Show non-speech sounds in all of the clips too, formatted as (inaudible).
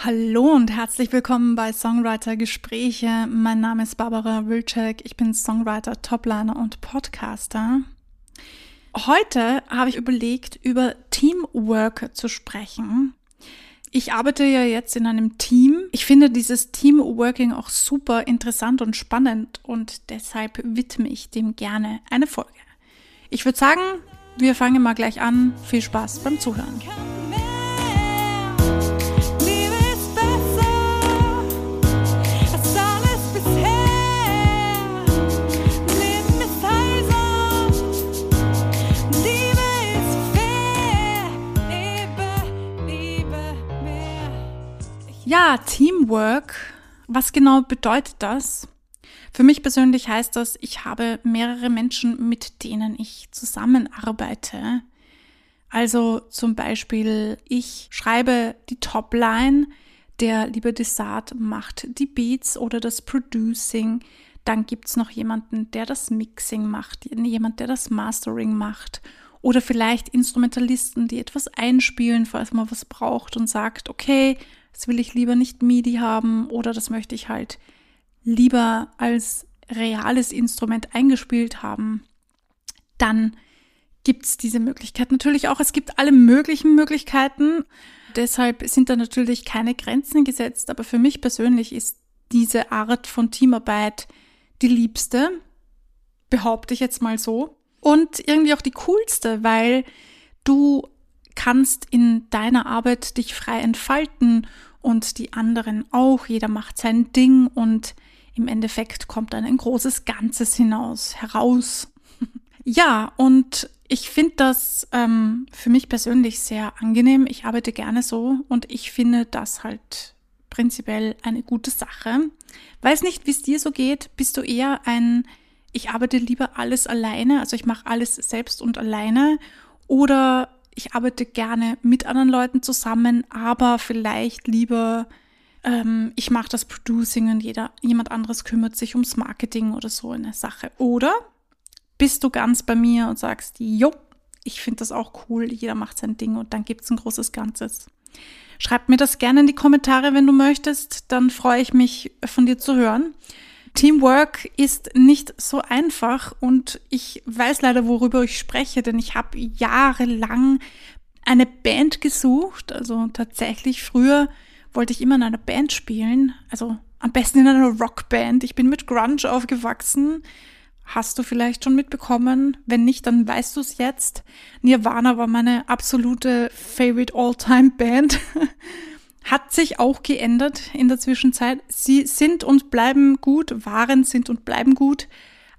Hallo und herzlich willkommen bei Songwriter Gespräche. Mein Name ist Barbara Wilczek. Ich bin Songwriter, Topliner und Podcaster. Heute habe ich überlegt, über Teamwork zu sprechen. Ich arbeite ja jetzt in einem Team. Ich finde dieses Teamworking auch super interessant und spannend und deshalb widme ich dem gerne eine Folge. Ich würde sagen, wir fangen mal gleich an. Viel Spaß beim Zuhören. Ja, Teamwork. Was genau bedeutet das? Für mich persönlich heißt das, ich habe mehrere Menschen, mit denen ich zusammenarbeite. Also zum Beispiel, ich schreibe die Topline, der liebe Desart macht die Beats oder das Producing. Dann gibt's noch jemanden, der das Mixing macht, jemand, der das Mastering macht. Oder vielleicht Instrumentalisten, die etwas einspielen, falls man was braucht und sagt, okay, das will ich lieber nicht MIDI haben oder das möchte ich halt lieber als reales Instrument eingespielt haben, dann gibt es diese Möglichkeit natürlich auch. Es gibt alle möglichen Möglichkeiten. Deshalb sind da natürlich keine Grenzen gesetzt. Aber für mich persönlich ist diese Art von Teamarbeit die liebste, behaupte ich jetzt mal so. Und irgendwie auch die coolste, weil du kannst in deiner Arbeit dich frei entfalten und die anderen auch. Jeder macht sein Ding und im Endeffekt kommt dann ein großes Ganzes hinaus, heraus. (laughs) ja, und ich finde das ähm, für mich persönlich sehr angenehm. Ich arbeite gerne so und ich finde das halt prinzipiell eine gute Sache. Weiß nicht, wie es dir so geht. Bist du eher ein, ich arbeite lieber alles alleine, also ich mache alles selbst und alleine, oder ich arbeite gerne mit anderen Leuten zusammen, aber vielleicht lieber, ähm, ich mache das Producing und jeder, jemand anderes kümmert sich ums Marketing oder so eine Sache. Oder bist du ganz bei mir und sagst, jo, ich finde das auch cool, jeder macht sein Ding und dann gibt es ein großes Ganzes. Schreib mir das gerne in die Kommentare, wenn du möchtest, dann freue ich mich von dir zu hören. Teamwork ist nicht so einfach und ich weiß leider, worüber ich spreche, denn ich habe jahrelang eine Band gesucht. Also tatsächlich, früher wollte ich immer in einer Band spielen, also am besten in einer Rockband. Ich bin mit Grunge aufgewachsen. Hast du vielleicht schon mitbekommen? Wenn nicht, dann weißt du es jetzt. Nirvana war meine absolute Favorite All-Time Band. (laughs) hat sich auch geändert in der Zwischenzeit. Sie sind und bleiben gut, waren, sind und bleiben gut,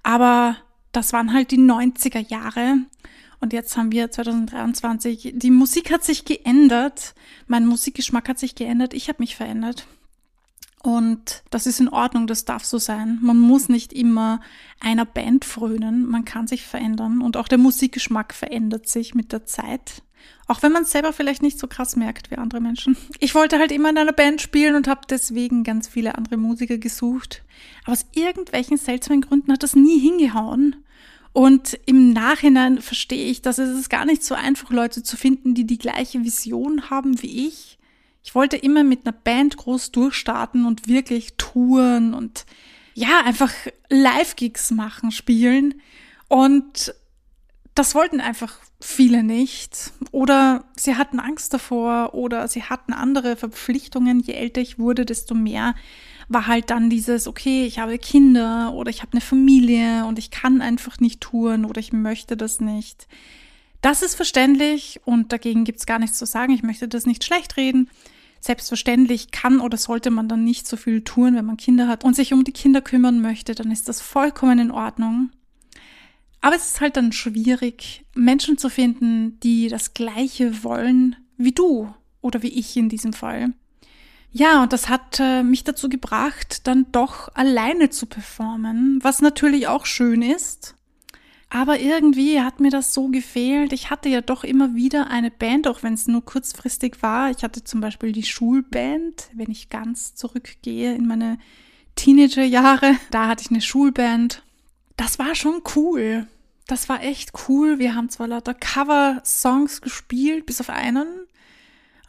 aber das waren halt die 90er Jahre. Und jetzt haben wir 2023. Die Musik hat sich geändert. Mein Musikgeschmack hat sich geändert. Ich habe mich verändert. Und das ist in Ordnung, das darf so sein. Man muss nicht immer einer Band frönen, man kann sich verändern und auch der Musikgeschmack verändert sich mit der Zeit. Auch wenn man es selber vielleicht nicht so krass merkt wie andere Menschen. Ich wollte halt immer in einer Band spielen und habe deswegen ganz viele andere Musiker gesucht. Aber aus irgendwelchen seltsamen Gründen hat das nie hingehauen. Und im Nachhinein verstehe ich, dass es gar nicht so einfach, Leute zu finden, die die gleiche Vision haben wie ich ich wollte immer mit einer Band groß durchstarten und wirklich touren und ja, einfach Live-Gigs machen, spielen. Und das wollten einfach viele nicht. Oder sie hatten Angst davor oder sie hatten andere Verpflichtungen. Je älter ich wurde, desto mehr war halt dann dieses, okay, ich habe Kinder oder ich habe eine Familie und ich kann einfach nicht touren oder ich möchte das nicht. Das ist verständlich und dagegen gibt's gar nichts zu sagen. Ich möchte das nicht schlecht reden. Selbstverständlich kann oder sollte man dann nicht so viel tun, wenn man Kinder hat und sich um die Kinder kümmern möchte, dann ist das vollkommen in Ordnung. Aber es ist halt dann schwierig, Menschen zu finden, die das Gleiche wollen wie du oder wie ich in diesem Fall. Ja, und das hat äh, mich dazu gebracht, dann doch alleine zu performen, was natürlich auch schön ist. Aber irgendwie hat mir das so gefehlt. Ich hatte ja doch immer wieder eine Band, auch wenn es nur kurzfristig war. Ich hatte zum Beispiel die Schulband, wenn ich ganz zurückgehe in meine Teenagerjahre. Da hatte ich eine Schulband. Das war schon cool. Das war echt cool. Wir haben zwar lauter Cover-Songs gespielt, bis auf einen.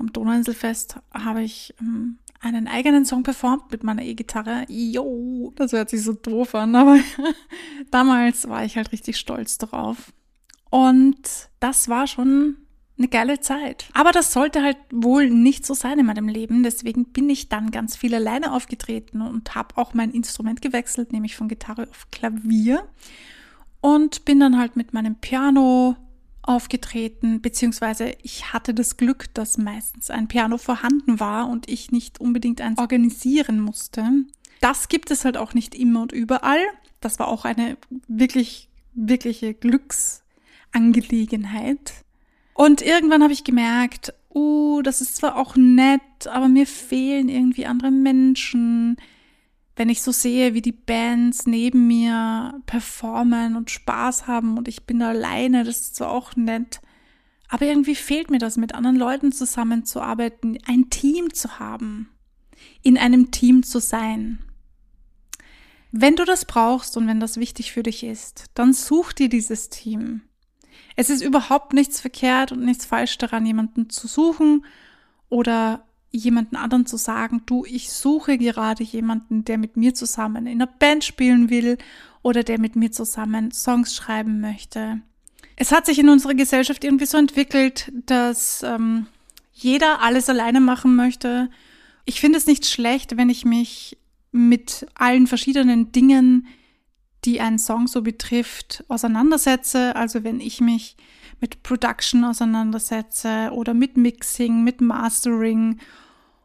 am Donauinselfest habe ich ähm, einen eigenen Song performt mit meiner E-Gitarre. Jo, das hört sich so doof an, aber (laughs) damals war ich halt richtig stolz drauf. Und das war schon eine geile Zeit. Aber das sollte halt wohl nicht so sein in meinem Leben. Deswegen bin ich dann ganz viel alleine aufgetreten und habe auch mein Instrument gewechselt, nämlich von Gitarre auf Klavier. Und bin dann halt mit meinem Piano aufgetreten, beziehungsweise ich hatte das Glück, dass meistens ein Piano vorhanden war und ich nicht unbedingt eins organisieren musste. Das gibt es halt auch nicht immer und überall. Das war auch eine wirklich, wirkliche Glücksangelegenheit. Und irgendwann habe ich gemerkt, uh, das ist zwar auch nett, aber mir fehlen irgendwie andere Menschen wenn ich so sehe, wie die Bands neben mir performen und Spaß haben und ich bin alleine, das ist zwar auch nett, aber irgendwie fehlt mir das, mit anderen Leuten zusammenzuarbeiten, ein Team zu haben, in einem Team zu sein. Wenn du das brauchst und wenn das wichtig für dich ist, dann such dir dieses Team. Es ist überhaupt nichts verkehrt und nichts falsch daran, jemanden zu suchen oder jemanden anderen zu sagen, du, ich suche gerade jemanden, der mit mir zusammen in einer Band spielen will oder der mit mir zusammen Songs schreiben möchte. Es hat sich in unserer Gesellschaft irgendwie so entwickelt, dass ähm, jeder alles alleine machen möchte. Ich finde es nicht schlecht, wenn ich mich mit allen verschiedenen Dingen, die einen Song so betrifft, auseinandersetze. Also wenn ich mich mit Production auseinandersetze oder mit Mixing, mit Mastering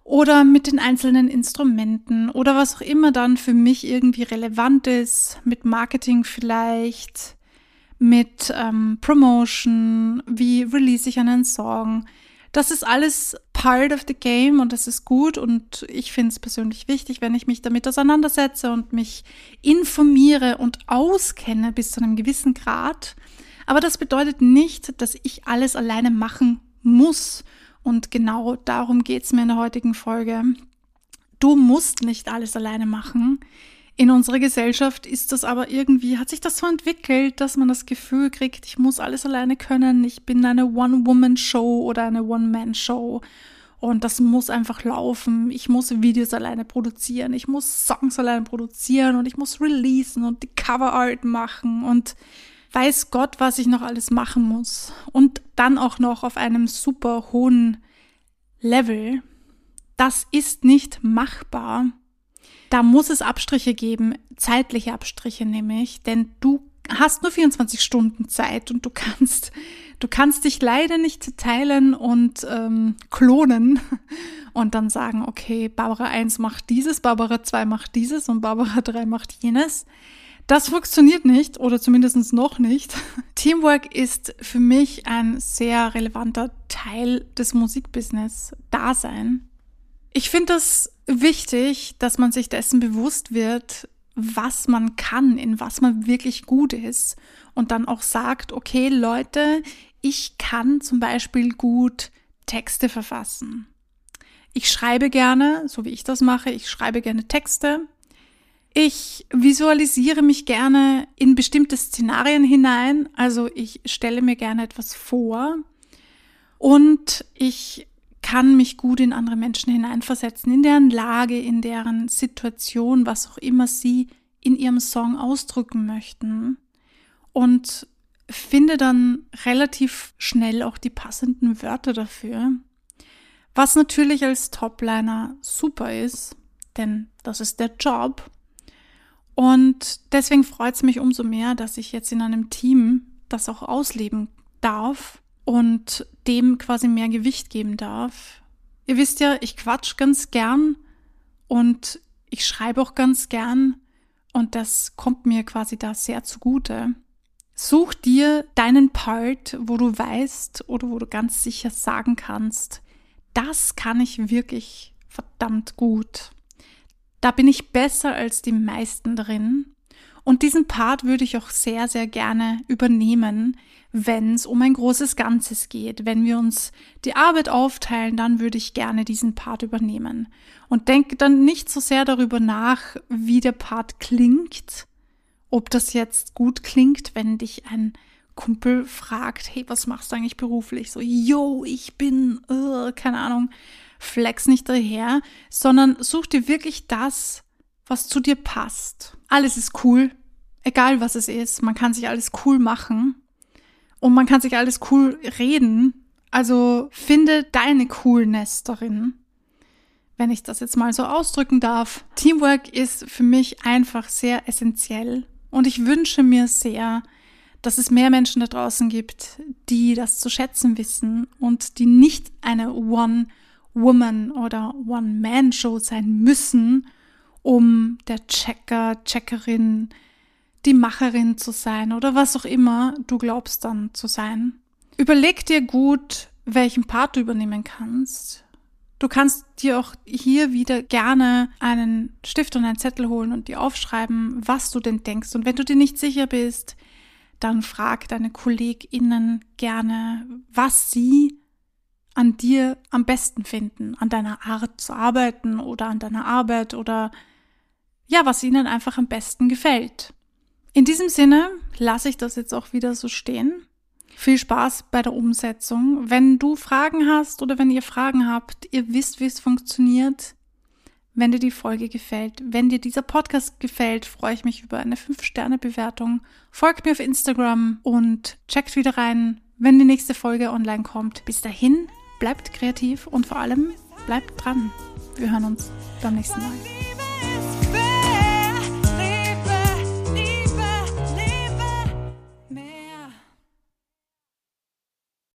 oder mit den einzelnen Instrumenten oder was auch immer dann für mich irgendwie relevant ist, mit Marketing vielleicht, mit ähm, Promotion, wie release ich einen Song. Das ist alles part of the game und das ist gut und ich finde es persönlich wichtig, wenn ich mich damit auseinandersetze und mich informiere und auskenne bis zu einem gewissen Grad. Aber das bedeutet nicht, dass ich alles alleine machen muss. Und genau darum geht's mir in der heutigen Folge. Du musst nicht alles alleine machen. In unserer Gesellschaft ist das aber irgendwie, hat sich das so entwickelt, dass man das Gefühl kriegt, ich muss alles alleine können. Ich bin eine One-Woman-Show oder eine One-Man-Show. Und das muss einfach laufen. Ich muss Videos alleine produzieren. Ich muss Songs alleine produzieren und ich muss releasen und die Cover Art machen und weiß Gott, was ich noch alles machen muss. Und dann auch noch auf einem super hohen Level. Das ist nicht machbar. Da muss es Abstriche geben, zeitliche Abstriche nämlich, denn du hast nur 24 Stunden Zeit und du kannst, du kannst dich leider nicht teilen und ähm, klonen (laughs) und dann sagen, okay, Barbara 1 macht dieses, Barbara 2 macht dieses und Barbara 3 macht jenes. Das funktioniert nicht oder zumindest noch nicht. (laughs) Teamwork ist für mich ein sehr relevanter Teil des Musikbusiness-Dasein. Ich finde es wichtig, dass man sich dessen bewusst wird, was man kann, in was man wirklich gut ist und dann auch sagt, okay Leute, ich kann zum Beispiel gut Texte verfassen. Ich schreibe gerne, so wie ich das mache, ich schreibe gerne Texte ich visualisiere mich gerne in bestimmte Szenarien hinein, also ich stelle mir gerne etwas vor und ich kann mich gut in andere Menschen hineinversetzen, in deren Lage, in deren Situation, was auch immer sie in ihrem Song ausdrücken möchten. Und finde dann relativ schnell auch die passenden Wörter dafür, was natürlich als Topliner super ist, denn das ist der Job. Und deswegen freut es mich umso mehr, dass ich jetzt in einem Team das auch ausleben darf und dem quasi mehr Gewicht geben darf. Ihr wisst ja, ich quatsch ganz gern und ich schreibe auch ganz gern und das kommt mir quasi da sehr zugute. Such dir deinen Part, wo du weißt oder wo du ganz sicher sagen kannst, das kann ich wirklich verdammt gut. Da bin ich besser als die meisten drin. Und diesen Part würde ich auch sehr, sehr gerne übernehmen, wenn es um ein großes Ganzes geht. Wenn wir uns die Arbeit aufteilen, dann würde ich gerne diesen Part übernehmen. Und denke dann nicht so sehr darüber nach, wie der Part klingt, ob das jetzt gut klingt, wenn dich ein Kumpel fragt, hey, was machst du eigentlich beruflich? So, yo, ich bin, uh, keine Ahnung, flex nicht daher, sondern such dir wirklich das, was zu dir passt. Alles ist cool, egal was es ist. Man kann sich alles cool machen und man kann sich alles cool reden. Also finde deine Coolness darin, wenn ich das jetzt mal so ausdrücken darf. Teamwork ist für mich einfach sehr essentiell und ich wünsche mir sehr, dass es mehr Menschen da draußen gibt, die das zu schätzen wissen und die nicht eine One-Woman- oder One-Man-Show sein müssen, um der Checker, Checkerin, die Macherin zu sein oder was auch immer du glaubst dann zu sein. Überleg dir gut, welchen Part du übernehmen kannst. Du kannst dir auch hier wieder gerne einen Stift und einen Zettel holen und dir aufschreiben, was du denn denkst. Und wenn du dir nicht sicher bist, dann frag deine KollegInnen gerne, was sie an dir am besten finden, an deiner Art zu arbeiten oder an deiner Arbeit oder ja, was ihnen einfach am besten gefällt. In diesem Sinne lasse ich das jetzt auch wieder so stehen. Viel Spaß bei der Umsetzung. Wenn du Fragen hast oder wenn ihr Fragen habt, ihr wisst, wie es funktioniert. Wenn dir die Folge gefällt, wenn dir dieser Podcast gefällt, freue ich mich über eine 5-Sterne-Bewertung. Folgt mir auf Instagram und checkt wieder rein, wenn die nächste Folge online kommt. Bis dahin, bleibt kreativ und vor allem bleibt dran. Wir hören uns beim nächsten Mal.